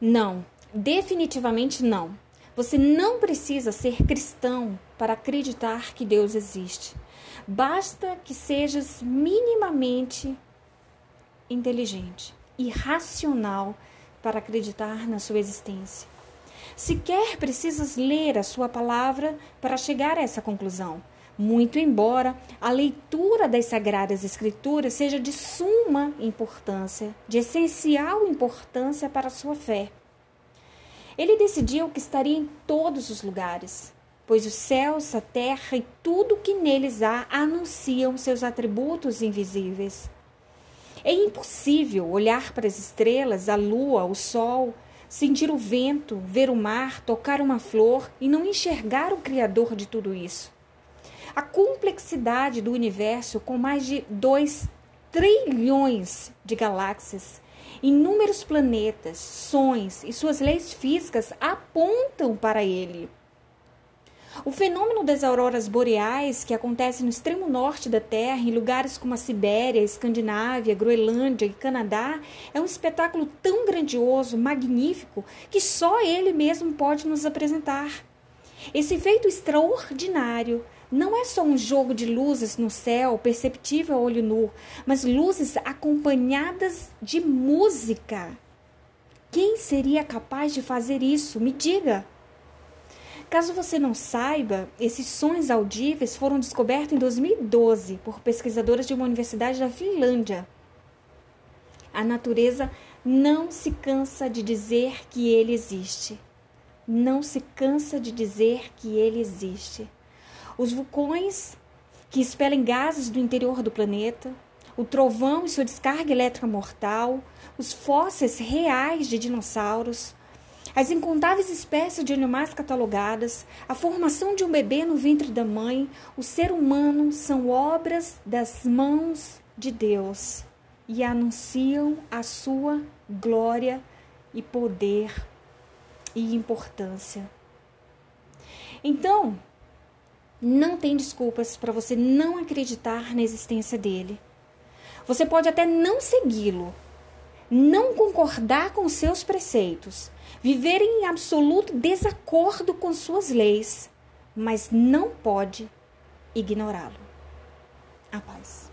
Não, definitivamente não. Você não precisa ser cristão para acreditar que Deus existe. Basta que sejas minimamente inteligente e racional para acreditar na sua existência. Sequer precisas ler a sua palavra para chegar a essa conclusão. Muito embora a leitura das Sagradas Escrituras seja de suma importância, de essencial importância para a sua fé. Ele decidiu que estaria em todos os lugares, pois os céus, a terra e tudo que neles há anunciam seus atributos invisíveis. É impossível olhar para as estrelas, a lua, o sol, sentir o vento, ver o mar, tocar uma flor e não enxergar o Criador de tudo isso. A complexidade do universo, com mais de 2 trilhões de galáxias, inúmeros planetas, sons e suas leis físicas apontam para ele. O fenômeno das auroras boreais, que acontece no extremo norte da Terra, em lugares como a Sibéria, Escandinávia, Groenlândia e Canadá, é um espetáculo tão grandioso, magnífico, que só ele mesmo pode nos apresentar. Esse feito extraordinário não é só um jogo de luzes no céu, perceptível a olho nu, mas luzes acompanhadas de música. Quem seria capaz de fazer isso? Me diga. Caso você não saiba, esses sons audíveis foram descobertos em 2012 por pesquisadoras de uma universidade da Finlândia. A natureza não se cansa de dizer que ele existe. Não se cansa de dizer que ele existe. Os vulcões que expelem gases do interior do planeta, o trovão e sua descarga elétrica mortal, os fósseis reais de dinossauros, as incontáveis espécies de animais catalogadas, a formação de um bebê no ventre da mãe, o ser humano são obras das mãos de Deus e anunciam a sua glória e poder e importância. Então, não tem desculpas para você não acreditar na existência dele. Você pode até não segui-lo, não concordar com seus preceitos, viver em absoluto desacordo com suas leis, mas não pode ignorá-lo. A paz.